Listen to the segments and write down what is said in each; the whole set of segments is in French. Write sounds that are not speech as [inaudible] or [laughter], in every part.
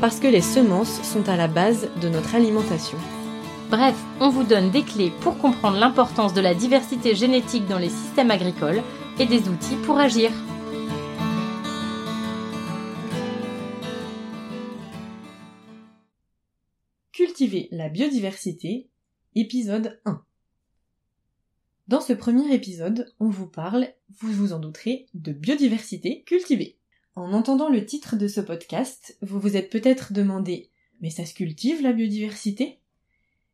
parce que les semences sont à la base de notre alimentation. Bref, on vous donne des clés pour comprendre l'importance de la diversité génétique dans les systèmes agricoles et des outils pour agir. Cultiver la biodiversité, épisode 1. Dans ce premier épisode, on vous parle, vous vous en douterez, de biodiversité cultivée. En entendant le titre de ce podcast, vous vous êtes peut-être demandé Mais ça se cultive la biodiversité?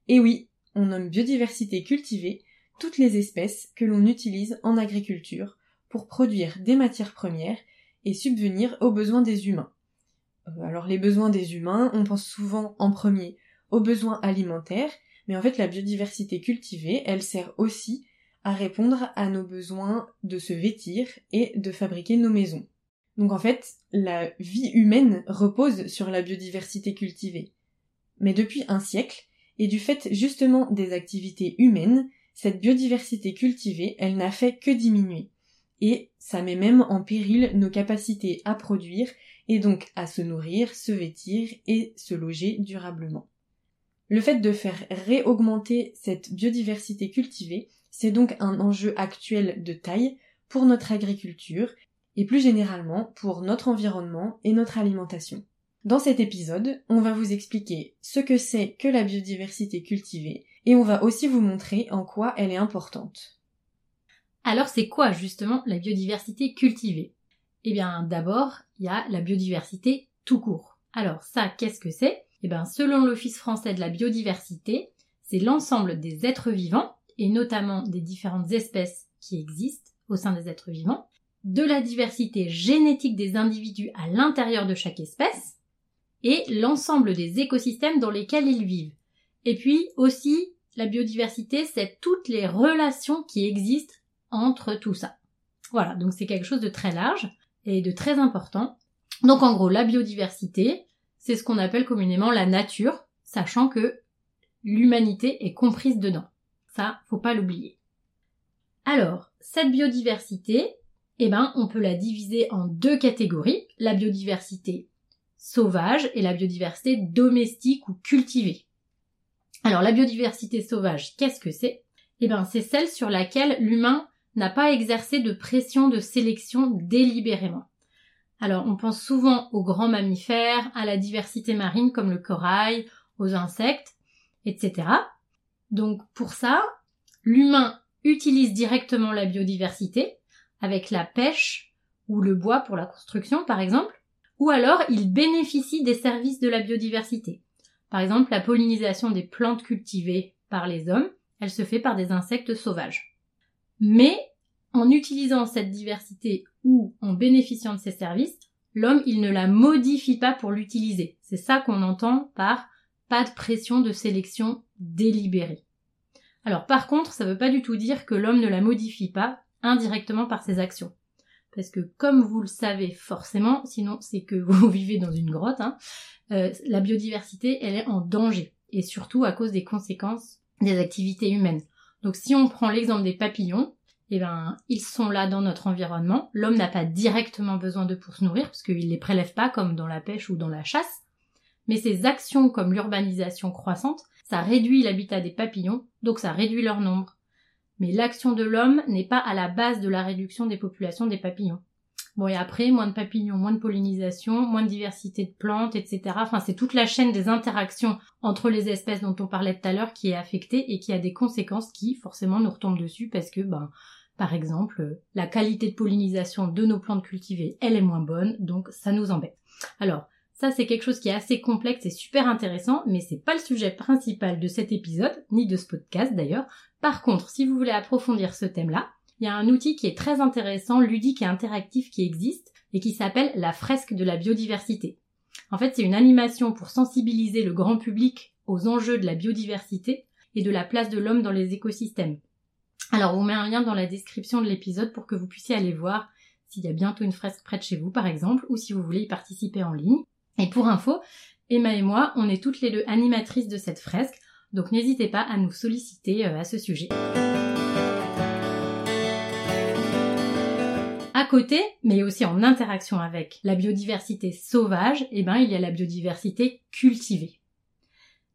Eh oui, on nomme biodiversité cultivée toutes les espèces que l'on utilise en agriculture pour produire des matières premières et subvenir aux besoins des humains. Euh, alors les besoins des humains, on pense souvent en premier aux besoins alimentaires, mais en fait la biodiversité cultivée, elle sert aussi à répondre à nos besoins de se vêtir et de fabriquer nos maisons. Donc en fait, la vie humaine repose sur la biodiversité cultivée. Mais depuis un siècle, et du fait justement des activités humaines, cette biodiversité cultivée, elle n'a fait que diminuer. Et ça met même en péril nos capacités à produire et donc à se nourrir, se vêtir et se loger durablement. Le fait de faire réaugmenter cette biodiversité cultivée, c'est donc un enjeu actuel de taille pour notre agriculture et plus généralement pour notre environnement et notre alimentation. Dans cet épisode, on va vous expliquer ce que c'est que la biodiversité cultivée et on va aussi vous montrer en quoi elle est importante. Alors c'est quoi justement la biodiversité cultivée? Eh bien d'abord, il y a la biodiversité tout court. Alors ça, qu'est-ce que c'est? Eh bien selon l'Office français de la biodiversité, c'est l'ensemble des êtres vivants et notamment des différentes espèces qui existent au sein des êtres vivants, de la diversité génétique des individus à l'intérieur de chaque espèce, et l'ensemble des écosystèmes dans lesquels ils vivent. Et puis aussi, la biodiversité, c'est toutes les relations qui existent entre tout ça. Voilà, donc c'est quelque chose de très large et de très important. Donc en gros, la biodiversité, c'est ce qu'on appelle communément la nature, sachant que l'humanité est comprise dedans. Ça, faut pas l'oublier. Alors, cette biodiversité, eh ben, on peut la diviser en deux catégories, la biodiversité sauvage et la biodiversité domestique ou cultivée. Alors, la biodiversité sauvage, qu'est-ce que c'est? Eh ben, c'est celle sur laquelle l'humain n'a pas exercé de pression de sélection délibérément. Alors, on pense souvent aux grands mammifères, à la diversité marine comme le corail, aux insectes, etc. Donc pour ça, l'humain utilise directement la biodiversité avec la pêche ou le bois pour la construction par exemple, ou alors il bénéficie des services de la biodiversité. Par exemple, la pollinisation des plantes cultivées par les hommes, elle se fait par des insectes sauvages. Mais en utilisant cette diversité ou en bénéficiant de ces services, l'homme, il ne la modifie pas pour l'utiliser. C'est ça qu'on entend par pas de pression de sélection délibérée. Alors par contre, ça ne veut pas du tout dire que l'homme ne la modifie pas indirectement par ses actions. Parce que comme vous le savez forcément, sinon c'est que [laughs] vous vivez dans une grotte, hein, euh, la biodiversité, elle est en danger. Et surtout à cause des conséquences des activités humaines. Donc si on prend l'exemple des papillons, eh ben, ils sont là dans notre environnement. L'homme n'a pas directement besoin d'eux pour se nourrir, parce qu'il les prélève pas comme dans la pêche ou dans la chasse. Mais ces actions comme l'urbanisation croissante, ça réduit l'habitat des papillons, donc ça réduit leur nombre. Mais l'action de l'homme n'est pas à la base de la réduction des populations des papillons. Bon, et après, moins de papillons, moins de pollinisation, moins de diversité de plantes, etc. Enfin, c'est toute la chaîne des interactions entre les espèces dont on parlait tout à l'heure qui est affectée et qui a des conséquences qui, forcément, nous retombent dessus parce que, ben, par exemple, la qualité de pollinisation de nos plantes cultivées, elle est moins bonne, donc ça nous embête. Alors, ça, c'est quelque chose qui est assez complexe et super intéressant, mais c'est pas le sujet principal de cet épisode, ni de ce podcast d'ailleurs. Par contre, si vous voulez approfondir ce thème-là, il y a un outil qui est très intéressant, ludique et interactif qui existe, et qui s'appelle la fresque de la biodiversité. En fait, c'est une animation pour sensibiliser le grand public aux enjeux de la biodiversité et de la place de l'homme dans les écosystèmes. Alors, on met un lien dans la description de l'épisode pour que vous puissiez aller voir s'il y a bientôt une fresque près de chez vous, par exemple, ou si vous voulez y participer en ligne. Et pour info, Emma et moi, on est toutes les deux animatrices de cette fresque, donc n'hésitez pas à nous solliciter euh, à ce sujet. À côté, mais aussi en interaction avec la biodiversité sauvage, eh ben, il y a la biodiversité cultivée.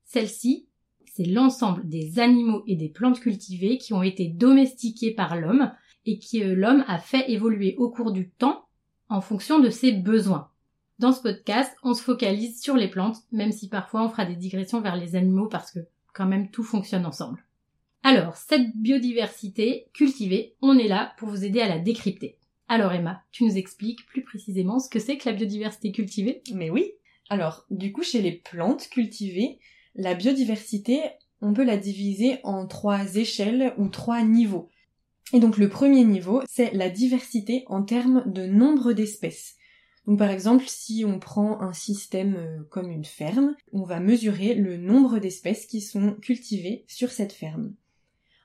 Celle-ci, c'est l'ensemble des animaux et des plantes cultivées qui ont été domestiqués par l'homme et que euh, l'homme a fait évoluer au cours du temps en fonction de ses besoins. Dans ce podcast, on se focalise sur les plantes, même si parfois on fera des digressions vers les animaux parce que quand même tout fonctionne ensemble. Alors, cette biodiversité cultivée, on est là pour vous aider à la décrypter. Alors Emma, tu nous expliques plus précisément ce que c'est que la biodiversité cultivée? Mais oui. Alors, du coup, chez les plantes cultivées, la biodiversité, on peut la diviser en trois échelles ou trois niveaux. Et donc le premier niveau, c'est la diversité en termes de nombre d'espèces. Donc par exemple, si on prend un système euh, comme une ferme, on va mesurer le nombre d'espèces qui sont cultivées sur cette ferme.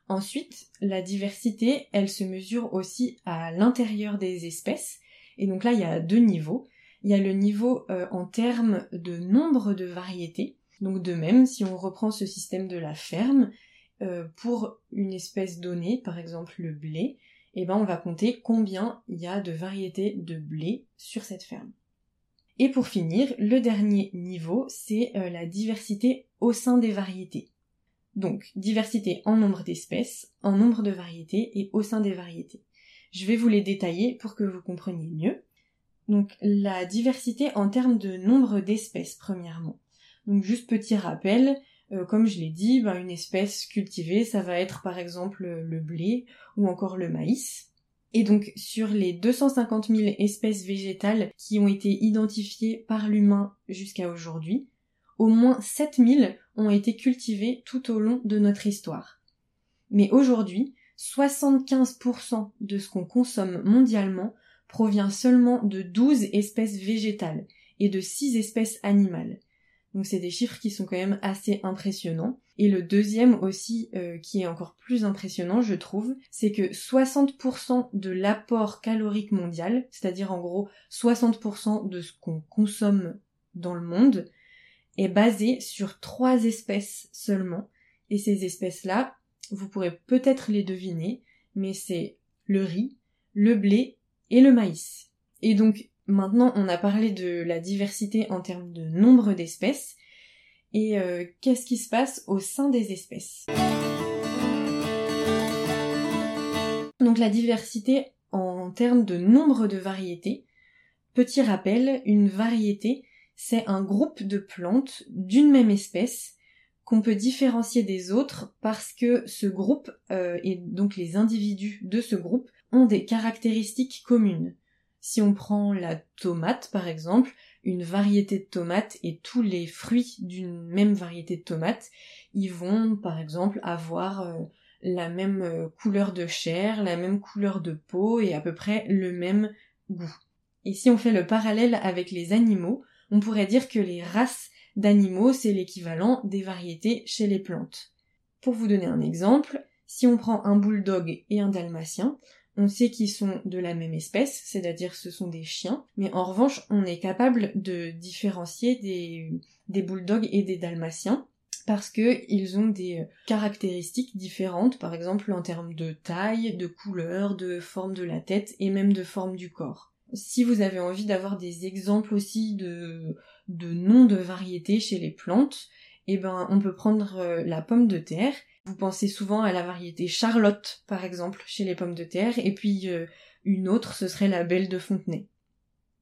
Ensuite, la diversité, elle se mesure aussi à l'intérieur des espèces. Et donc là, il y a deux niveaux. Il y a le niveau euh, en termes de nombre de variétés. Donc de même, si on reprend ce système de la ferme, euh, pour une espèce donnée, par exemple le blé, eh ben on va compter combien il y a de variétés de blé sur cette ferme. Et pour finir, le dernier niveau, c'est euh, la diversité au sein des variétés. Donc, diversité en nombre d'espèces, en nombre de variétés et au sein des variétés. Je vais vous les détailler pour que vous compreniez mieux. Donc, la diversité en termes de nombre d'espèces, premièrement. Donc, juste petit rappel, euh, comme je l'ai dit, ben, une espèce cultivée, ça va être par exemple le blé ou encore le maïs. Et donc sur les 250 000 espèces végétales qui ont été identifiées par l'humain jusqu'à aujourd'hui, au moins 7 000 ont été cultivées tout au long de notre histoire. Mais aujourd'hui, 75% de ce qu'on consomme mondialement provient seulement de 12 espèces végétales et de 6 espèces animales. Donc c'est des chiffres qui sont quand même assez impressionnants. Et le deuxième aussi, euh, qui est encore plus impressionnant, je trouve, c'est que 60% de l'apport calorique mondial, c'est-à-dire en gros 60% de ce qu'on consomme dans le monde, est basé sur trois espèces seulement. Et ces espèces-là, vous pourrez peut-être les deviner, mais c'est le riz, le blé et le maïs. Et donc Maintenant, on a parlé de la diversité en termes de nombre d'espèces. Et euh, qu'est-ce qui se passe au sein des espèces? Donc la diversité en termes de nombre de variétés. Petit rappel, une variété, c'est un groupe de plantes d'une même espèce qu'on peut différencier des autres parce que ce groupe euh, et donc les individus de ce groupe ont des caractéristiques communes. Si on prend la tomate par exemple, une variété de tomates et tous les fruits d'une même variété de tomates, ils vont par exemple avoir euh, la même euh, couleur de chair, la même couleur de peau et à peu près le même goût. Et si on fait le parallèle avec les animaux, on pourrait dire que les races d'animaux, c'est l'équivalent des variétés chez les plantes. Pour vous donner un exemple, si on prend un bulldog et un dalmatien, on sait qu'ils sont de la même espèce, c'est-à-dire ce sont des chiens, mais en revanche, on est capable de différencier des, bulldogs et des dalmatiens parce qu'ils ont des caractéristiques différentes, par exemple en termes de taille, de couleur, de forme de la tête et même de forme du corps. Si vous avez envie d'avoir des exemples aussi de, de noms de variétés chez les plantes, eh ben, on peut prendre euh, la pomme de terre vous pensez souvent à la variété Charlotte, par exemple, chez les pommes de terre, et puis euh, une autre, ce serait la Belle de Fontenay.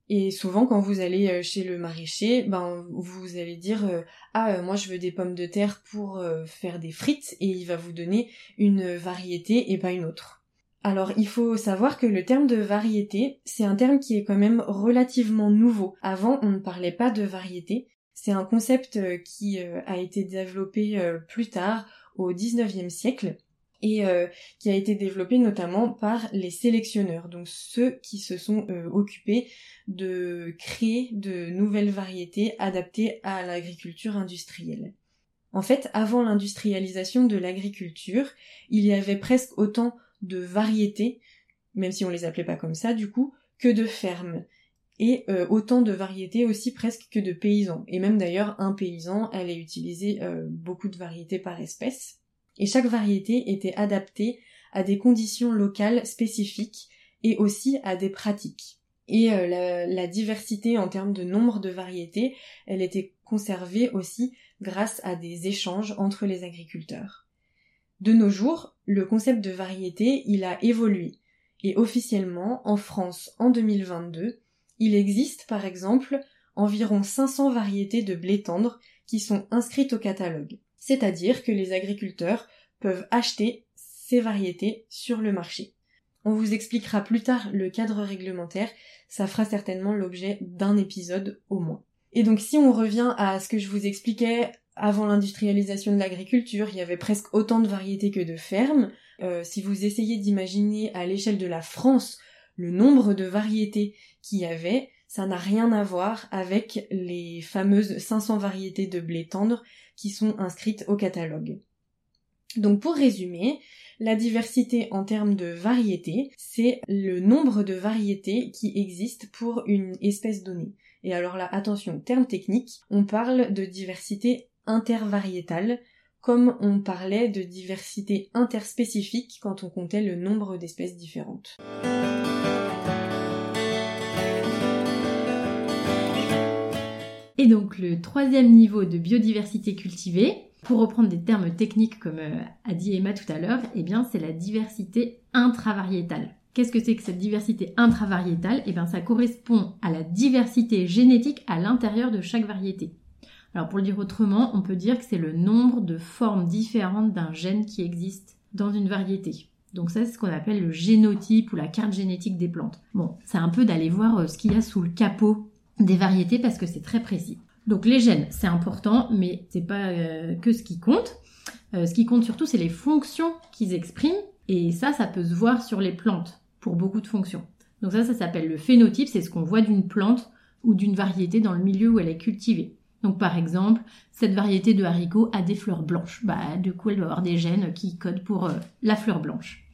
Et souvent, quand vous allez euh, chez le maraîcher, ben vous allez dire euh, ah moi je veux des pommes de terre pour faire des frites, et il va vous donner une variété et pas une autre. Alors il faut savoir que le terme de variété, c'est un terme qui est quand même relativement nouveau. Avant, on ne parlait pas de variété. C'est un concept qui a été développé plus tard au XIXe siècle. et euh, qui a été développé notamment par les sélectionneurs, donc ceux qui se sont euh, occupés de créer de nouvelles variétés adaptées à l'agriculture industrielle. En fait, avant l'industrialisation de l'agriculture, il y avait presque autant de variétés, même si on les appelait pas comme ça du coup, que de fermes. Et euh, autant de variétés aussi presque que de paysans. Et même d'ailleurs, un paysan allait utiliser beaucoup de variétés par espèce et chaque variété était adaptée à des conditions locales spécifiques et aussi à des pratiques. Et euh, la, diversité en termes de nombre de variétés, elle était conservée aussi grâce à des échanges entre les agriculteurs. De nos jours, le concept de variété, il a évolué. Et officiellement, en France, en 2022, il existe par exemple environ 500 variétés de blé tendre qui sont inscrites au catalogue c'est-à-dire que les agriculteurs peuvent acheter ces variétés sur le marché. On vous expliquera plus tard le cadre réglementaire, ça fera certainement l'objet d'un épisode au moins. Et donc si on revient à ce que je vous expliquais avant l'industrialisation de l'agriculture, il y avait presque autant de variétés que de fermes. Euh, si vous essayez d'imaginer à l'échelle de la France le nombre de variétés qu'il y avait, ça n'a rien à voir avec les fameuses 500 variétés de blé tendre qui sont inscrites au catalogue. Donc pour résumer, la diversité en termes de variétés, c'est le nombre de variétés qui existent pour une espèce donnée. Et alors là, attention, terme technique, on parle de diversité intervariétale, comme on parlait de diversité interspécifique quand on comptait le nombre d'espèces différentes. Et donc le troisième niveau de biodiversité cultivée, pour reprendre des termes techniques comme euh, a dit Emma tout à l'heure, eh bien c'est la diversité intravariétale. Qu'est-ce que c'est que cette diversité intravariétale? Eh bien ça correspond à la diversité génétique à l'intérieur de chaque variété. Alors pour le dire autrement, on peut dire que c'est le nombre de formes différentes d'un gène qui existe dans une variété. Donc ça, c'est ce qu'on appelle le génotype ou la carte génétique des plantes. Bon, c'est un peu d'aller voir euh, ce qu'il y a sous le capot des variétés parce que c'est très précis. Donc les gènes, c'est important, mais c'est pas euh, que ce qui compte. Euh, ce qui compte surtout, c'est les fonctions qu'ils expriment, et ça, ça peut se voir sur les plantes pour beaucoup de fonctions. Donc ça, ça s'appelle le phénotype, c'est ce qu'on voit d'une plante ou d'une variété dans le milieu où elle est cultivée. Donc par exemple, cette variété de haricots a des fleurs blanches. Bah, du coup, elle doit avoir des gènes qui codent pour euh, la fleur blanche.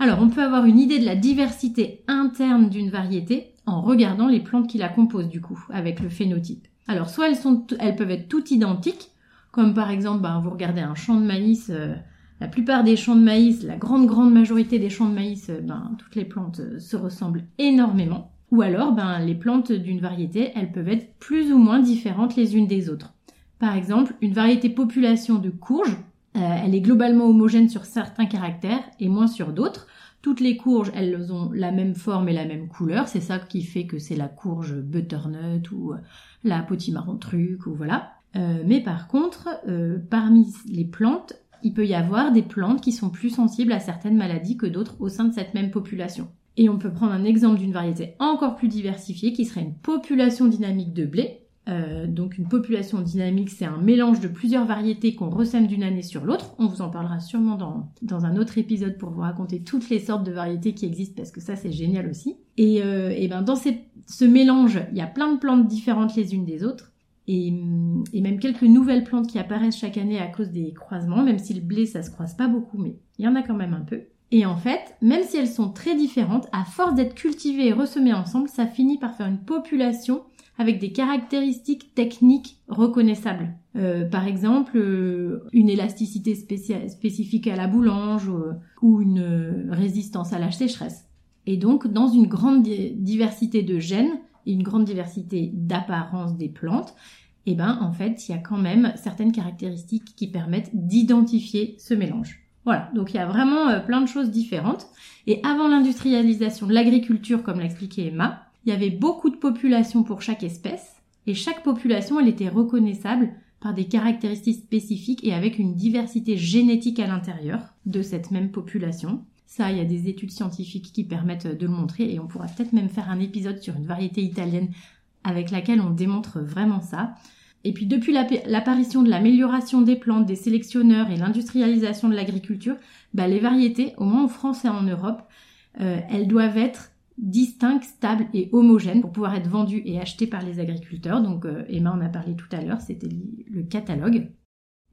Alors, on peut avoir une idée de la diversité interne d'une variété en regardant les plantes qui la composent du coup, avec le phénotype. Alors soit elles, peuvent être toutes identiques, comme par exemple ben, vous regardez un champ de maïs, euh, la plupart des champs de maïs, la grande grande majorité des champs de maïs, euh, ben, toutes les plantes euh, se ressemblent énormément. Ou alors ben, les plantes d'une variété, elles peuvent être plus ou moins différentes les unes des autres. Par exemple, une variété population de courges, elle est globalement homogène sur certains caractères et moins sur d'autres. Toutes les courges, elles ont la même forme et la même couleur. C'est ça qui fait que c'est la courge butternut ou euh, la potimarron truc ou voilà. Euh, mais par contre, euh, parmi les plantes, il peut y avoir des plantes qui sont plus sensibles à certaines maladies que d'autres au sein de cette même population. Et on peut prendre un exemple d'une variété encore plus diversifiée qui serait une population dynamique de blé. Euh, donc une population dynamique, c'est un mélange de plusieurs variétés qu'on ressème d'une année sur l'autre. On vous en parlera sûrement dans, un autre épisode pour vous raconter toutes les sortes de variétés qui existent parce que ça c'est génial aussi. Et, euh, et ben dans ce mélange, il y a plein de plantes différentes les unes des autres. Et, et, même quelques nouvelles plantes qui apparaissent chaque année à cause des croisements, même si le blé ça se croise pas beaucoup, mais il y en a quand même un peu. Et en fait, même si elles sont très différentes, à force d'être cultivées et ressemées ensemble, ça finit par faire une population avec des caractéristiques techniques reconnaissables. Euh, par exemple, euh, une élasticité spécifique à la boulange euh, ou une résistance à la sécheresse. Et donc, dans une grande diversité de gènes et une grande diversité d'apparence des plantes, eh ben, en fait, il y a quand même certaines caractéristiques qui permettent d'identifier ce mélange. Voilà, donc il y a vraiment plein de choses différentes. Et avant l'industrialisation de l'agriculture, comme l'expliquait Emma, il y avait beaucoup de populations pour chaque espèce, et chaque population, elle était reconnaissable par des caractéristiques spécifiques et avec une diversité génétique à l'intérieur de cette même population. Ça, il y a des études scientifiques qui permettent de le montrer et on pourra peut-être même faire un épisode sur une variété italienne avec laquelle on démontre vraiment ça. Et puis depuis l'apparition de l'amélioration des plantes, des sélectionneurs et l'industrialisation de l'agriculture, bah, les variétés, au moins en France et en Europe, euh, elles doivent être distinctes, stables et homogènes pour pouvoir être vendues et achetées par les agriculteurs. Donc euh, Emma en a parlé tout à l'heure, c'était le catalogue.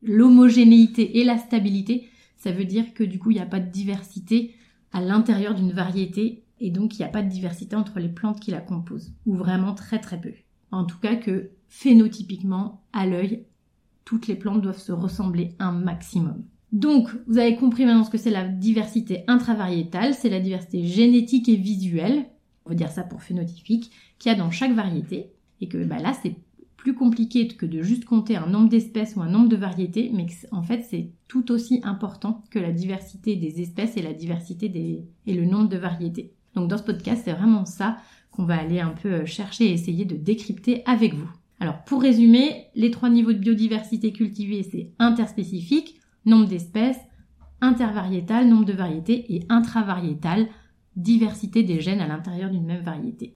L'homogénéité et la stabilité, ça veut dire que du coup il n'y a pas de diversité à l'intérieur d'une variété et donc il n'y a pas de diversité entre les plantes qui la composent, ou vraiment très très peu. En tout cas que phénotypiquement, à l'œil, toutes les plantes doivent se ressembler un maximum. Donc, vous avez compris maintenant ce que c'est la diversité intravariétale, c'est la diversité génétique et visuelle, on va dire ça pour phénotypique, qu'il y a dans chaque variété, et que bah, là c'est plus compliqué que de juste compter un nombre d'espèces ou un nombre de variétés, mais en fait c'est tout aussi important que la diversité des espèces et la diversité des... et le nombre de variétés. Donc dans ce podcast, c'est vraiment ça qu'on va aller un peu euh, chercher et essayer de décrypter avec vous. Alors pour résumer, les trois niveaux de biodiversité cultivée, c'est interspécifique, nombre d'espèces, intervariétal, nombre de variétés et intravariétal, diversité des gènes à l'intérieur d'une même variété.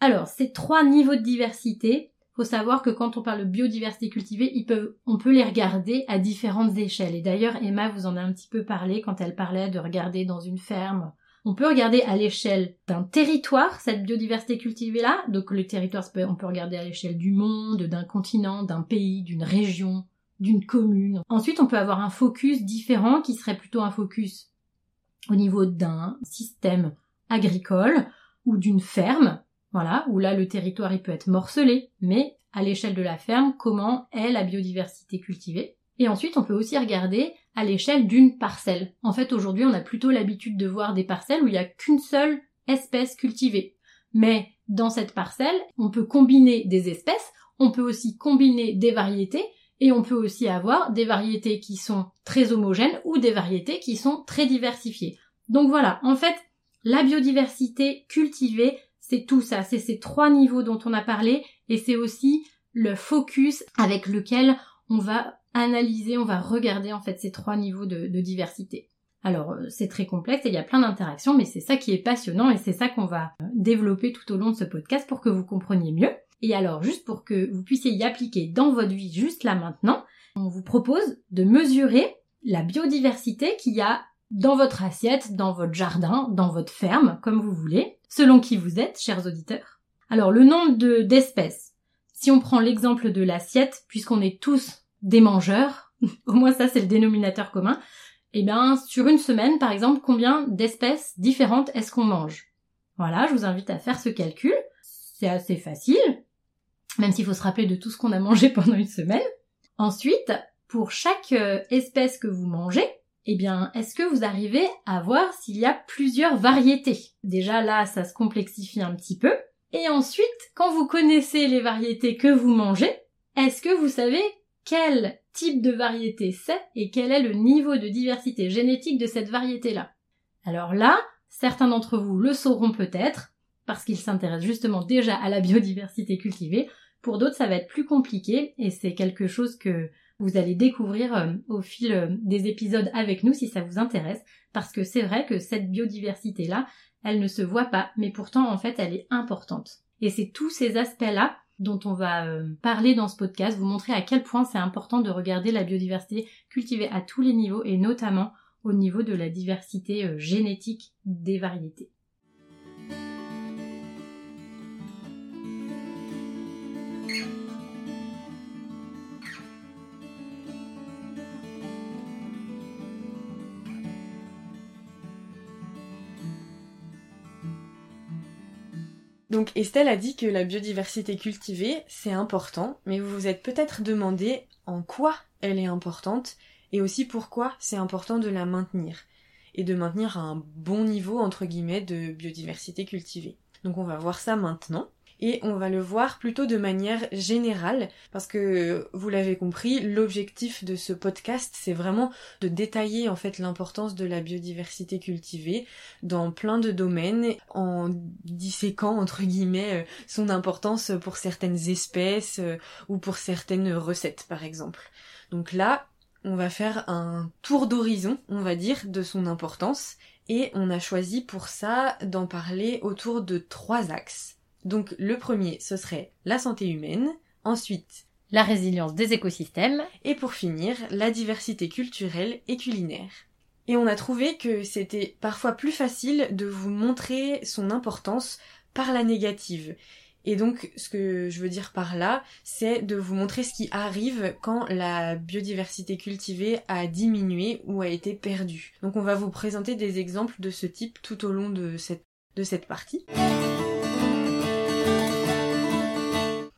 Alors, ces trois niveaux de diversité, faut savoir que quand on parle de biodiversité cultivée, on peut les regarder à différentes échelles. Et d'ailleurs, Emma vous en a un petit peu parlé quand elle parlait de regarder dans une ferme. On peut regarder à l'échelle d'un territoire, cette biodiversité cultivée-là. Donc le territoire, on peut regarder à l'échelle du monde, d'un continent, d'un pays, d'une région, d'une commune. Ensuite, on peut avoir un focus différent qui serait plutôt un focus au niveau d'un système agricole ou d'une ferme voilà, où là le territoire il peut être morcelé, mais à l'échelle de la ferme, comment est la biodiversité cultivée? Et ensuite, on peut aussi regarder à l'échelle d'une parcelle. En fait, aujourd'hui, on a plutôt l'habitude de voir des parcelles où il n'y a qu'une seule espèce cultivée. Mais dans cette parcelle, on peut combiner des espèces, on peut aussi combiner des variétés, et on peut aussi avoir des variétés qui sont très homogènes ou des variétés qui sont très diversifiées. Donc voilà, en fait, la biodiversité cultivée, c'est tout ça, c'est ces trois niveaux dont on a parlé et c'est aussi le focus avec lequel on va analyser, on va regarder en fait ces trois niveaux de, diversité. Alors euh, c'est très complexe et il y a plein d'interactions, mais c'est ça qui est passionnant et c'est ça qu'on va euh, développer tout au long de ce podcast pour que vous compreniez mieux. Et alors juste pour que vous puissiez y appliquer dans votre vie juste là maintenant, on vous propose de mesurer la biodiversité qu'il y a dans votre assiette, dans votre jardin, dans votre ferme, comme vous voulez selon qui vous êtes, chers auditeurs. Alors le nombre de d'espèces. Si on prend l'exemple de l'assiette, puisqu'on est tous des mangeurs, [laughs] au moins ça c'est le dénominateur commun, eh bien sur une semaine par exemple, combien d'espèces différentes est-ce qu'on mange? Voilà, je vous invite à faire ce calcul. C'est assez facile, même s'il faut se rappeler de tout ce qu'on a mangé [laughs] pendant une semaine. Ensuite, pour chaque euh, espèce que vous mangez, eh bien, est-ce que vous arrivez à voir s'il y a plusieurs variétés? Déjà là, ça se complexifie un petit peu. Et ensuite, quand vous connaissez les variétés que vous mangez, est-ce que vous savez quel type de variété c'est et quel est le niveau de diversité génétique de cette variété-là Alors là, certains d'entre vous le sauront peut-être, parce qu'ils s'intéressent justement déjà à la biodiversité cultivée. Pour d'autres, ça va être plus compliqué et c'est quelque chose que vous allez découvrir euh, au fil euh, des épisodes avec nous si ça vous intéresse, parce que c'est vrai que cette biodiversité-là, elle ne se voit pas, mais pourtant en fait elle est importante. Et c'est tous ces aspects-là dont on va euh, parler dans ce podcast, vous montrer à quel point c'est important de regarder la biodiversité cultivée à tous les niveaux et notamment au niveau de la diversité génétique des variétés. Donc Estelle a dit que la biodiversité cultivée, c'est important, mais vous vous êtes peut-être demandé en quoi elle est importante et aussi pourquoi c'est important de la maintenir et de maintenir un bon niveau entre guillemets de biodiversité cultivée. Donc on va voir ça maintenant et on va le voir plutôt de manière générale parce que vous l'avez compris, l'objectif de ce podcast c'est vraiment de détailler en fait l'importance de la biodiversité cultivée dans plein de domaines en disséquant entre guillemets euh, son importance pour certaines espèces euh, ou pour certaines recettes par exemple. Donc là, on va faire un tour d'horizon, on va dire, de son importance Et on a choisi pour ça d'en parler autour de trois axes. Donc le premier, ce serait la santé humaine, ensuite la résilience des écosystèmes, et pour finir, la diversité culturelle et culinaire. Et on a trouvé que c'était parfois plus facile de vous montrer son importance par la négative. Et donc, ce que je veux dire par là, c'est de vous montrer ce qui arrive quand la biodiversité cultivée a diminué ou a été perdue. Donc, on va vous présenter des exemples de ce type tout au long de cette, de cette partie.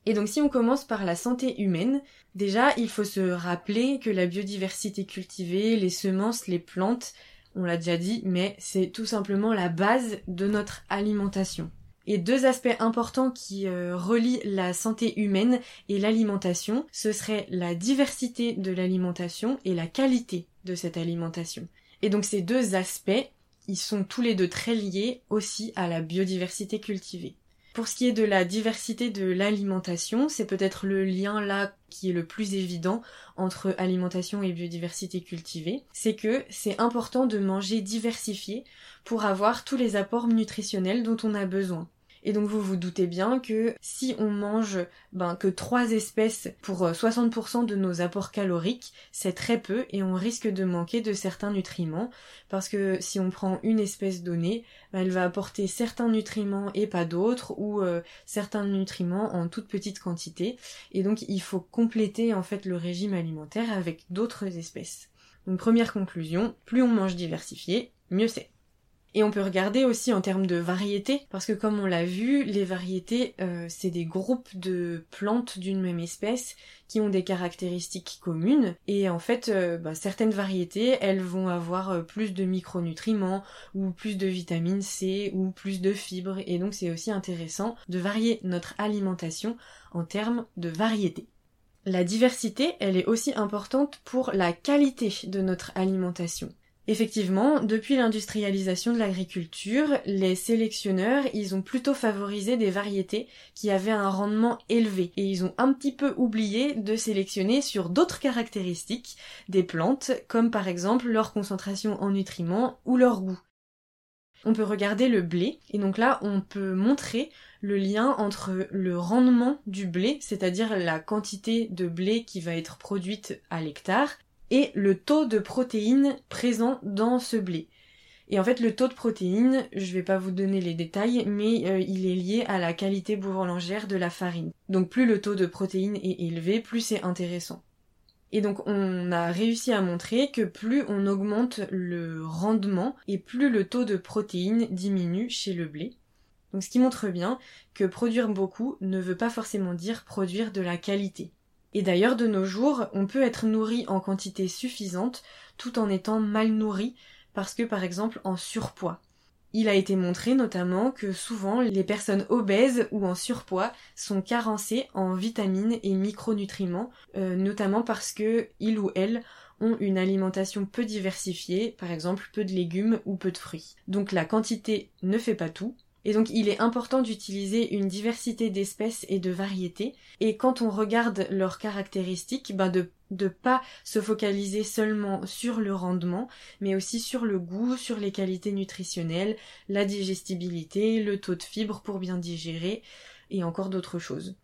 Et donc si on commence par la santé humaine, déjà il faut se rappeler que la biodiversité cultivée, les semences, les plantes, on l'a déjà dit, mais c'est tout simplement la base de notre alimentation. Et deux aspects importants qui euh, relient la santé humaine et l'alimentation, ce serait la diversité de l'alimentation et la qualité de cette alimentation. Et donc ces deux aspects, ils sont tous les deux très liés aussi à la biodiversité cultivée. Pour ce qui est de la diversité de l'alimentation, c'est peut-être le lien là qui est le plus évident entre alimentation et biodiversité cultivée, c'est que c'est important de manger diversifié pour avoir tous les apports nutritionnels dont on a besoin. Et donc vous vous doutez bien que si on mange ben, que trois espèces pour 60% euh, de nos apports caloriques, c'est très peu et on risque de manquer de certains nutriments parce que si on prend une espèce donnée, ben, elle va apporter certains nutriments et pas d'autres ou euh, certains nutriments en toute petite quantité et donc il faut compléter en fait le régime alimentaire avec d'autres espèces. Donc première conclusion, plus on mange diversifié, mieux c'est. Et on peut regarder aussi en termes de variétés, parce que comme on l'a vu, les variétés, euh, c'est des groupes de plantes d'une même espèce qui ont des caractéristiques communes. Et en fait, euh, bah, certaines variétés, elles vont avoir euh, plus de micronutriments, ou plus de vitamine C, ou plus de fibres. Et donc c'est aussi intéressant de varier notre alimentation en termes de variétés. La diversité, elle est aussi importante pour la qualité de notre alimentation. Effectivement, depuis l'industrialisation de l'agriculture, les sélectionneurs, ils ont plutôt favorisé des variétés qui avaient un rendement élevé et ils ont un petit peu oublié de sélectionner sur d'autres caractéristiques des plantes, comme par exemple leur concentration en nutriments ou leur goût. On peut regarder le blé, et donc là on peut montrer le lien entre le rendement du blé, c'est-à-dire la quantité de blé qui va être produite à l'hectare, et le taux de protéines présent dans ce blé. Et en fait, le taux de protéines, je vais pas vous donner les détails, mais euh, il est lié à la qualité bourrangère de la farine. Donc plus le taux de protéines est élevé, plus c'est intéressant. Et donc on a réussi à montrer que plus on augmente le rendement et plus le taux de protéines diminue chez le blé. Donc ce qui montre bien que produire beaucoup ne veut pas forcément dire produire de la qualité. Et d'ailleurs, de nos jours, on peut être nourri en quantité suffisante tout en étant mal nourri parce que par exemple en surpoids. Il a été montré notamment que souvent les personnes obèses ou en surpoids sont carencées en vitamines et micronutriments, euh, notamment parce que ils ou elles ont une alimentation peu diversifiée, par exemple peu de légumes ou peu de fruits. Donc la quantité ne fait pas tout, et donc il est important d'utiliser une diversité d'espèces et de variétés. Et quand on regarde leurs caractéristiques, ben de ne pas se focaliser seulement sur le rendement, mais aussi sur le goût, sur les qualités nutritionnelles, la digestibilité, le taux de fibres pour bien digérer, et encore d'autres choses.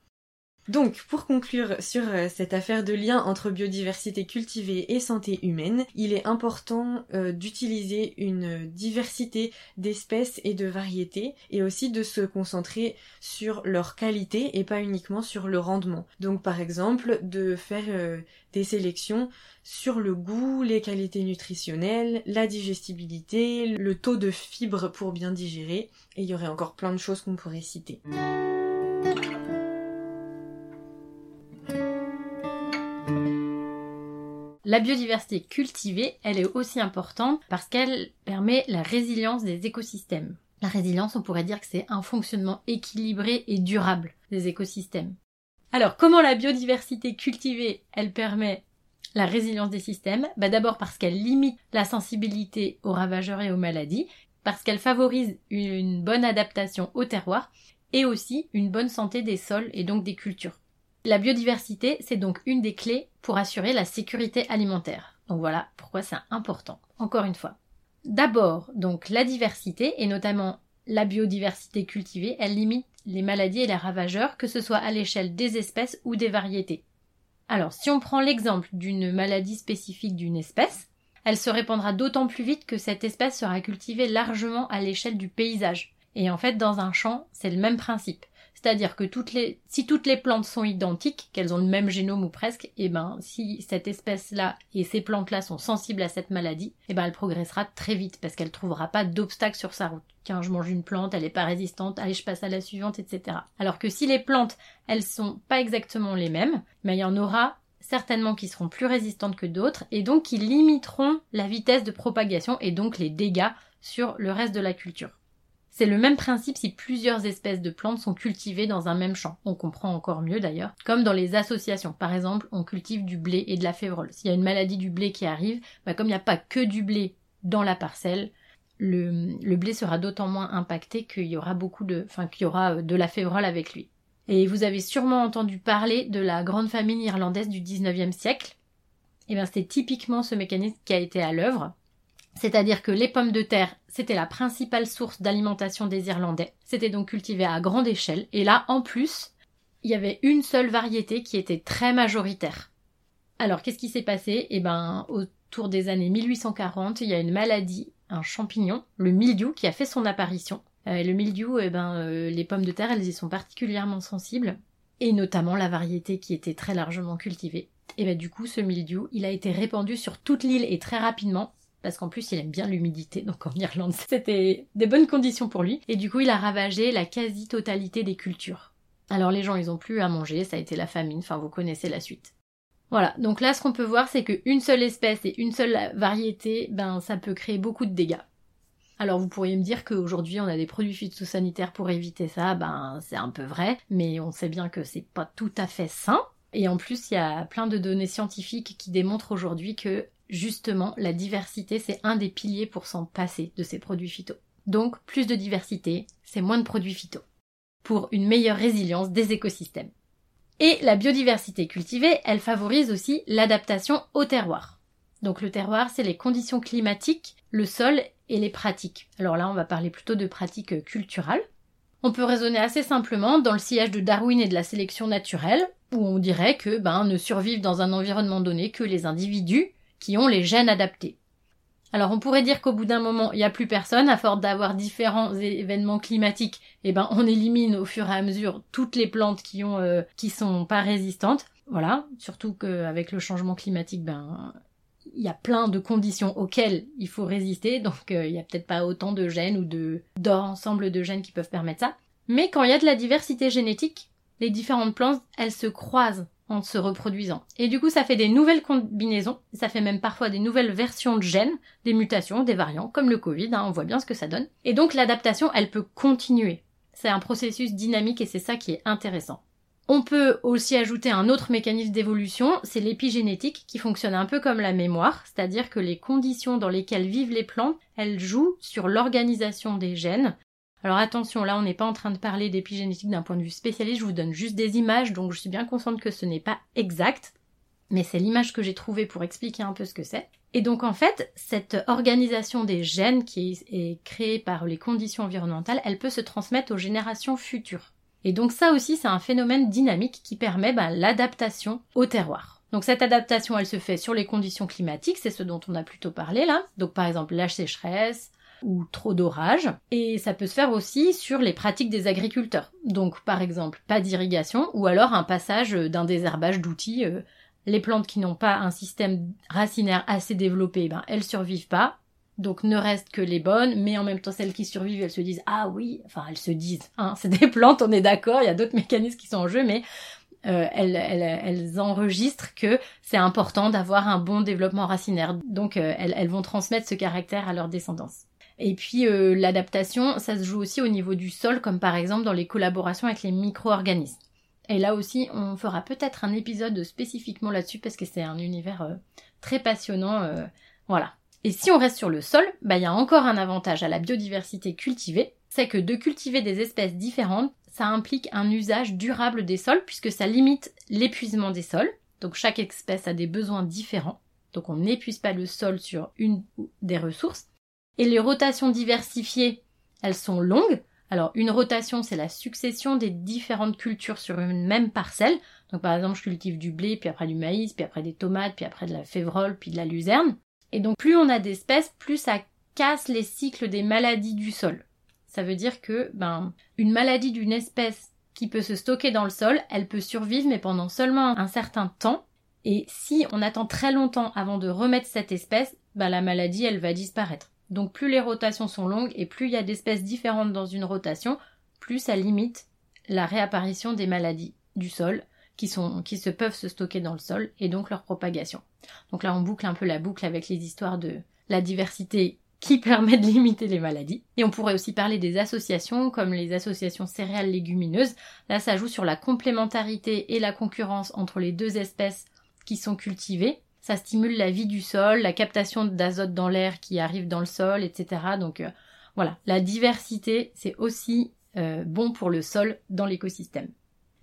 Donc, pour conclure sur euh, cette affaire de lien entre biodiversité cultivée et santé humaine, il est important euh, d'utiliser une diversité d'espèces et de variétés et aussi de se concentrer sur leur qualité et pas uniquement sur le rendement. Donc, par exemple, de faire euh, des sélections sur le goût, les qualités nutritionnelles, la digestibilité, le taux de fibres pour bien digérer, et il y aurait encore plein de choses qu'on pourrait citer. La biodiversité cultivée, elle est aussi importante parce qu'elle permet la résilience des écosystèmes. La résilience, on pourrait dire que c'est un fonctionnement équilibré et durable des écosystèmes. Alors, comment la biodiversité cultivée, elle permet la résilience des systèmes? Bah D'abord parce qu'elle limite la sensibilité aux ravageurs et aux maladies, parce qu'elle favorise une bonne adaptation au terroir et aussi une bonne santé des sols et donc des cultures. La biodiversité, c'est donc une des clés pour assurer la sécurité alimentaire. Donc voilà pourquoi c'est important, encore une fois. D'abord, donc la diversité, et notamment la biodiversité cultivée, elle limite les maladies et les ravageurs, que ce soit à l'échelle des espèces ou des variétés. Alors, si on prend l'exemple d'une maladie spécifique d'une espèce, elle se répandra d'autant plus vite que cette espèce sera cultivée largement à l'échelle du paysage. Et en fait, dans un champ, c'est le même principe. C'est-à-dire que si toutes les plantes sont identiques, qu'elles ont le même génome ou presque, et eh ben, si cette espèce-là et ces plantes-là sont sensibles à cette maladie, et eh ben, elle progressera très vite parce qu'elle trouvera pas d'obstacle sur sa route. Tiens, je mange une plante, elle est pas résistante, allez, je passe à la suivante, etc. Alors que si les plantes, elles sont pas exactement les mêmes, mais il y en aura certainement qui seront plus résistantes que d'autres et donc qui limiteront la vitesse de propagation et donc les dégâts sur le reste de la culture. C'est le même principe si plusieurs espèces de plantes sont cultivées dans un même champ. On comprend encore mieux d'ailleurs. Comme dans les associations. Par exemple, on cultive du blé et de la févrole. S'il y a une maladie du blé qui arrive, bah, comme il n'y a pas que du blé dans la parcelle, le, blé sera d'autant moins impacté qu'il y aura beaucoup de, enfin, qu'il y aura euh, de la févrole avec lui. Et vous avez sûrement entendu parler de la grande famine irlandaise du 19e siècle. Et eh bien, c'était typiquement ce mécanisme qui a été à l'œuvre. C'est-à-dire que les pommes de terre, c'était la principale source d'alimentation des Irlandais. C'était donc cultivé à grande échelle. Et là, en plus, il y avait une seule variété qui était très majoritaire. Alors, qu'est-ce qui s'est passé? Eh ben, autour des années 1840, il y a une maladie, un champignon, le mildiou, qui a fait son apparition. Euh, le mildiou, eh ben, euh, les pommes de terre, elles y sont particulièrement sensibles. Et notamment la variété qui était très largement cultivée. Et ben, du coup, ce mildiou, il a été répandu sur toute l'île et très rapidement parce qu'en plus il aime bien l'humidité, donc en Irlande [laughs] c'était des bonnes conditions pour lui, et du coup il a ravagé la quasi-totalité des cultures. Alors les gens ils ont plus à manger, ça a été la famine, enfin vous connaissez la suite. Voilà, donc là ce qu'on peut voir c'est qu'une seule espèce et une seule variété, ben ça peut créer beaucoup de dégâts. Alors vous pourriez me dire qu'aujourd'hui on a des produits phytosanitaires pour éviter ça, ben c'est un peu vrai, mais on sait bien que c'est pas tout à fait sain. Et en plus, il y a plein de données scientifiques qui démontrent aujourd'hui que justement, la diversité, c'est un des piliers pour s'en passer de ces produits phyto. Donc, plus de diversité, c'est moins de produits phyto. Pour une meilleure résilience des écosystèmes. Et la biodiversité cultivée, elle favorise aussi l'adaptation au terroir. Donc le terroir, c'est les conditions climatiques, le sol et les pratiques. Alors là, on va parler plutôt de pratiques culturelles. On peut raisonner assez simplement dans le sillage de Darwin et de la sélection naturelle, où on dirait que ben, ne survivent dans un environnement donné que les individus qui ont les gènes adaptés. Alors on pourrait dire qu'au bout d'un moment, il n'y a plus personne, à force d'avoir différents événements climatiques, eh ben on élimine au fur et à mesure toutes les plantes qui ont euh, qui sont pas résistantes. Voilà, surtout qu'avec le changement climatique, ben il y a plein de conditions auxquelles il faut résister, donc euh, il n'y a peut-être pas autant de gènes ou de d'ensemble de gènes qui peuvent permettre ça. Mais quand il y a de la diversité génétique, les différentes plantes, elles se croisent en se reproduisant. Et du coup, ça fait des nouvelles combinaisons, ça fait même parfois des nouvelles versions de gènes, des mutations, des variants, comme le Covid, hein, on voit bien ce que ça donne. Et donc l'adaptation, elle peut continuer. C'est un processus dynamique et c'est ça qui est intéressant. On peut aussi ajouter un autre mécanisme d'évolution, c'est l'épigénétique qui fonctionne un peu comme la mémoire, c'est-à-dire que les conditions dans lesquelles vivent les plantes, elles jouent sur l'organisation des gènes, alors attention, là on n'est pas en train de parler d'épigénétique d'un point de vue spécialiste, je vous donne juste des images, donc je suis bien consciente que ce n'est pas exact, mais c'est l'image que j'ai trouvée pour expliquer un peu ce que c'est. Et donc en fait, cette organisation des gènes qui est créée par les conditions environnementales, elle peut se transmettre aux générations futures. Et donc ça aussi, c'est un phénomène dynamique qui permet ben, l'adaptation au terroir. Donc cette adaptation, elle se fait sur les conditions climatiques, c'est ce dont on a plutôt parlé là. Donc par exemple la sécheresse, ou trop d'orage. Et ça peut se faire aussi sur les pratiques des agriculteurs. Donc par exemple pas d'irrigation ou alors un passage d'un désherbage d'outils. Euh, les plantes qui n'ont pas un système racinaire assez développé, ben elles survivent pas. Donc ne restent que les bonnes, mais en même temps celles qui survivent, elles se disent ah oui, enfin elles se disent, hein, [laughs] c'est des plantes, on est d'accord, il y a d'autres mécanismes qui sont en jeu, mais euh, elles, elles, enregistrent que c'est important d'avoir un bon développement racinaire. Donc euh, elles, elles, vont transmettre ce caractère à leur descendance. Et puis euh, l'adaptation, ça se joue aussi au niveau du sol, comme par exemple dans les collaborations avec les micro-organismes. Et là aussi, on fera peut-être un épisode spécifiquement là-dessus parce que c'est un univers euh, très passionnant. Euh, voilà. Et si on reste sur le sol, bah il y a encore un avantage à la biodiversité cultivée, c'est que de cultiver des espèces différentes, ça implique un usage durable des sols puisque ça limite l'épuisement des sols. Donc chaque espèce a des besoins différents. Donc on n'épuise pas le sol sur une des ressources. Et les rotations diversifiées, elles sont longues. Alors une rotation, c'est la succession des différentes cultures sur une même parcelle. Donc par exemple, je cultive du blé, puis après du maïs, puis après des tomates, puis après de la févrole, puis de la luzerne. Et donc plus on a d'espèces, plus ça casse les cycles des maladies du sol. Ça veut dire que ben une maladie d'une espèce qui peut se stocker dans le sol, elle peut survivre mais pendant seulement un certain temps. Et si on attend très longtemps avant de remettre cette espèce, ben la maladie elle va disparaître. Donc plus les rotations sont longues et plus il y a d'espèces différentes dans une rotation, plus ça limite la réapparition des maladies du sol qui, se peuvent se stocker dans le sol et donc leur propagation. Donc là on boucle un peu la boucle avec les histoires de la diversité qui [laughs] permet de limiter les maladies. Et on pourrait aussi parler des associations comme les associations céréales légumineuses. Là ça joue sur la complémentarité et la concurrence entre les deux espèces qui sont cultivées ça stimule la vie du sol, la captation d'azote dans l'air qui arrive dans le sol, etc. Donc euh, voilà, la diversité, c'est aussi euh, bon pour le sol dans l'écosystème.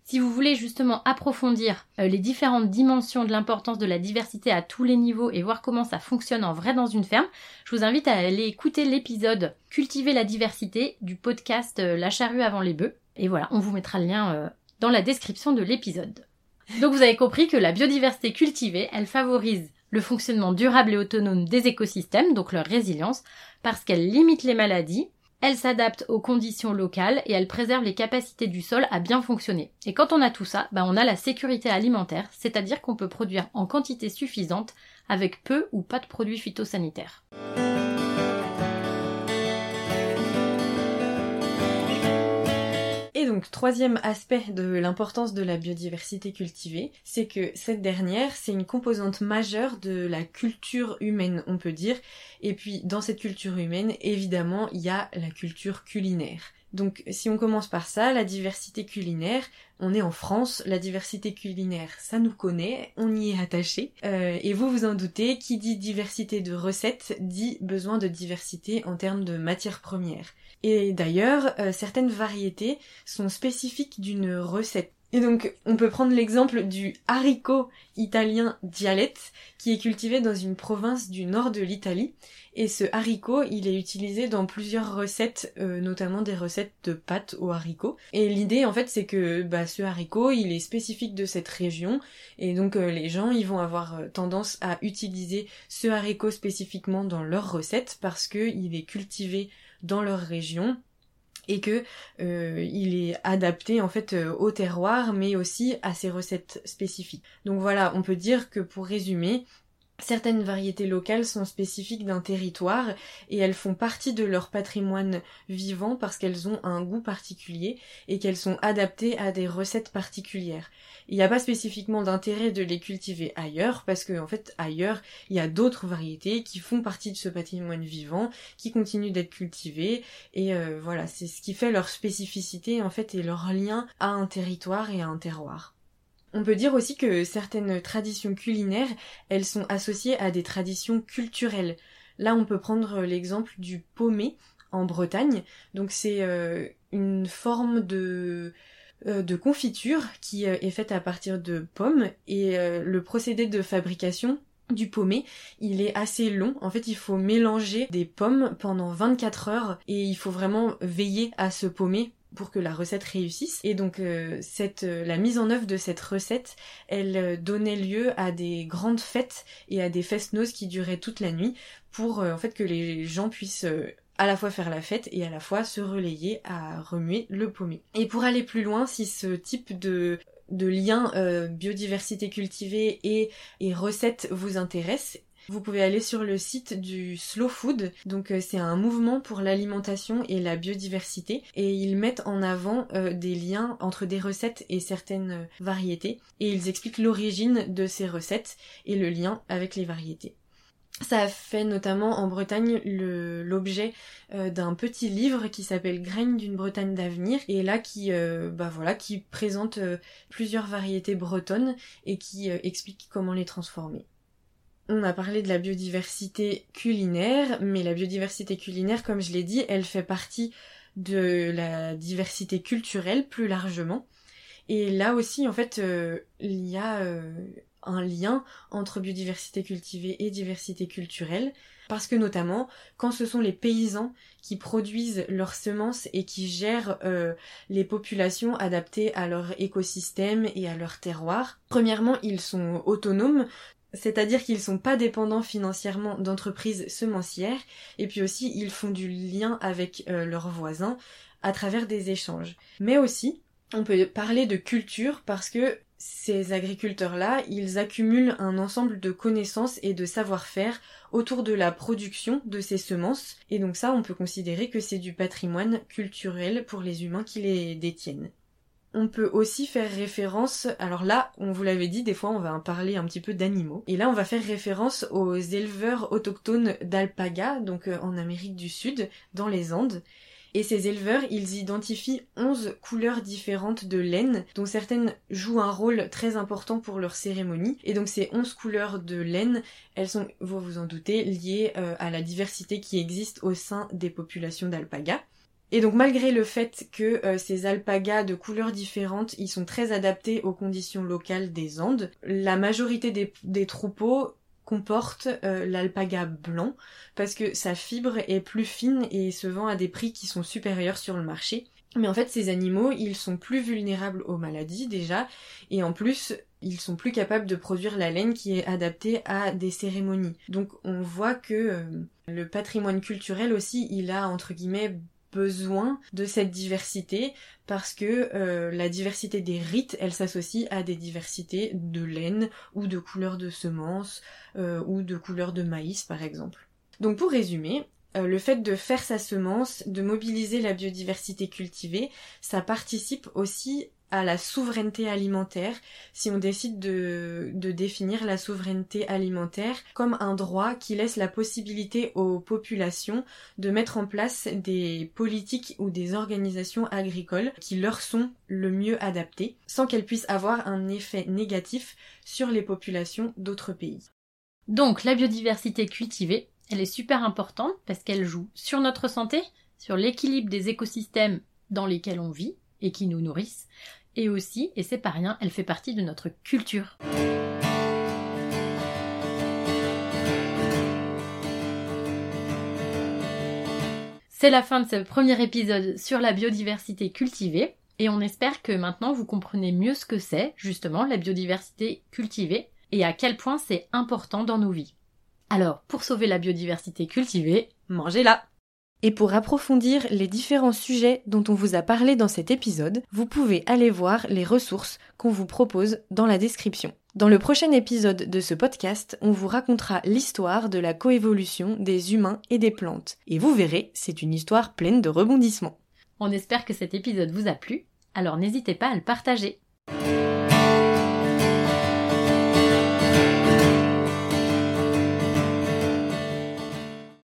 Si vous voulez justement approfondir euh, les différentes dimensions de l'importance de la diversité à tous les niveaux et voir comment ça fonctionne en vrai dans une ferme, je vous invite à aller écouter l'épisode Cultiver la diversité du podcast La charrue avant les bœufs. Et voilà, on vous mettra le lien dans la description de l'épisode. Donc vous avez compris que la biodiversité cultivée, elle favorise le fonctionnement durable et autonome des écosystèmes, donc leur résilience, parce qu'elle limite les maladies, elle s'adapte aux conditions locales et elle préserve les capacités du sol à bien fonctionner. Et quand on a tout ça, bah on a la sécurité alimentaire, c'est-à-dire qu'on peut produire en quantité suffisante avec peu ou pas de produits phytosanitaires. Donc, troisième aspect de l'importance de la biodiversité cultivée, c'est que cette dernière, c'est une composante majeure de la culture humaine, on peut dire. Et puis, dans cette culture humaine, évidemment, il y a la culture culinaire. Donc si on commence par ça, la diversité culinaire, on est en France, la diversité culinaire, ça nous connaît, on y est attaché. Euh, et vous vous en doutez, qui dit diversité de recettes dit besoin de diversité en termes de matières premières. Et d'ailleurs, euh, certaines variétés sont spécifiques d'une recette. Et donc, on peut prendre l'exemple du haricot italien dialette, qui est cultivé dans une province du nord de l'Italie. Et ce haricot, il est utilisé dans plusieurs recettes, euh, notamment des recettes de pâtes au haricot. Et l'idée, en fait, c'est que bah, ce haricot, il est spécifique de cette région. Et donc, euh, les gens, ils vont avoir tendance à utiliser ce haricot spécifiquement dans leurs recettes parce qu'il est cultivé dans leur région et que euh, il est adapté en fait euh, au terroir mais aussi à ses recettes spécifiques. Donc voilà, on peut dire que pour résumer, Certaines variétés locales sont spécifiques d'un territoire et elles font partie de leur patrimoine vivant parce qu'elles ont un goût particulier et qu'elles sont adaptées à des recettes particulières. Il n'y a pas spécifiquement d'intérêt de les cultiver ailleurs parce que en fait ailleurs il y a d'autres variétés qui font partie de ce patrimoine vivant, qui continuent d'être cultivées et euh, voilà c'est ce qui fait leur spécificité en fait et leur lien à un territoire et à un terroir. On peut dire aussi que certaines traditions culinaires, elles sont associées à des traditions culturelles. Là, on peut prendre l'exemple du paumé en Bretagne. Donc c'est euh, une forme de euh, confiture qui euh, est faite à partir de pommes et le procédé de fabrication du paumé, il est assez long. En fait, il faut mélanger des pommes pendant 24 heures et il faut vraiment veiller à ce paumé pour que la recette réussisse. Et donc euh, cette, euh, la mise en œuvre de cette recette, elle euh, donnait lieu à des grandes fêtes et à des fest-noz qui duraient toute la nuit pour en fait que les gens puissent à la fois faire la fête et à la fois se relayer à remuer le pommier. Et pour aller plus loin, si ce type de lien biodiversité cultivée et, et recettes vous intéresse, vous pouvez aller sur le site du Slow Food. Donc euh, c'est un mouvement pour l'alimentation et la biodiversité et ils mettent en avant euh, des liens entre des recettes et certaines euh, variétés et ils expliquent l'origine de ces recettes et le lien avec les variétés. Ça a fait notamment en Bretagne l'objet d'un petit livre qui s'appelle Graines d'une Bretagne d'avenir et là qui bah présente plusieurs variétés bretonnes et qui explique comment les transformer. On a parlé de la biodiversité culinaire, mais la biodiversité culinaire, comme je l'ai dit, elle fait partie de la diversité culturelle plus largement. Et là aussi, en fait, euh, il y a euh, un lien entre biodiversité cultivée et diversité culturelle, parce que notamment quand ce sont les paysans qui produisent leurs semences et qui gèrent euh, les populations adaptées à leur écosystème et à leur terroir, premièrement ils sont autonomes, c'est-à-dire qu'ils sont pas dépendants financièrement d'entreprises semencières, et puis aussi ils font du lien avec euh, leurs voisins à travers des échanges. Mais aussi, on peut parler de culture parce que ces agriculteurs-là, ils accumulent un ensemble de connaissances et de savoir-faire autour de la production de ces semences, et donc ça, on peut considérer que c'est du patrimoine culturel pour les humains qui les détiennent. On peut aussi faire référence, alors là, on vous l'avait dit, des fois on va parler un petit peu d'animaux. Et là, on va faire référence aux éleveurs autochtones d'alpaga, donc euh, en Amérique du Sud, dans les Andes. Et ces éleveurs, ils identifient 11 couleurs différentes de laine, dont certaines jouent un rôle très important pour leur cérémonie. Et donc ces 11 couleurs de laine, elles sont, vous vous en doutez, liées euh, à la diversité qui existe au sein des populations d'alpagas. Et donc malgré le fait que euh, ces alpagas de couleurs différentes, ils sont très adaptés aux conditions locales des Andes, la majorité des troupeaux comporte euh, l'alpaga blanc parce que sa fibre est plus fine et se vend à des prix qui sont supérieurs sur le marché. Mais en fait, ces animaux, ils sont plus vulnérables aux maladies déjà, et en plus, ils sont plus capables de produire la laine qui est adaptée à des cérémonies. Donc on voit que euh, le patrimoine culturel aussi, il a entre guillemets besoin de cette diversité parce que euh, la diversité des rites, elle s'associe à des diversités de laine ou de couleurs de semences euh, ou de couleurs de maïs par exemple. Donc pour résumer, euh, le fait de faire sa semence, de mobiliser la biodiversité cultivée, ça participe aussi à la souveraineté alimentaire si on décide de, définir la souveraineté alimentaire comme un droit qui laisse la possibilité aux populations de mettre en place des politiques ou des organisations agricoles qui leur sont le mieux adaptées sans qu'elles puissent avoir un effet négatif sur les populations d'autres pays. Donc la biodiversité cultivée, elle est super importante parce qu'elle joue sur notre santé, sur l'équilibre des écosystèmes dans lesquels on vit et qui nous nourrissent, et aussi, et c'est pas rien, elle fait partie de notre culture. C'est la fin de ce premier épisode sur la biodiversité cultivée, et on espère que maintenant vous comprenez mieux ce que c'est, justement, la biodiversité cultivée, et à quel point c'est important dans nos vies. Alors, pour sauver la biodiversité cultivée, mangez-la et pour approfondir les différents sujets dont on vous a parlé dans cet épisode, vous pouvez aller voir les ressources qu'on vous propose dans la description. Dans le prochain épisode de ce podcast, on vous racontera l'histoire de la coévolution des humains et des plantes. Et vous verrez, c'est une histoire pleine de rebondissements. On espère que cet épisode vous a plu, alors n'hésitez pas à le partager.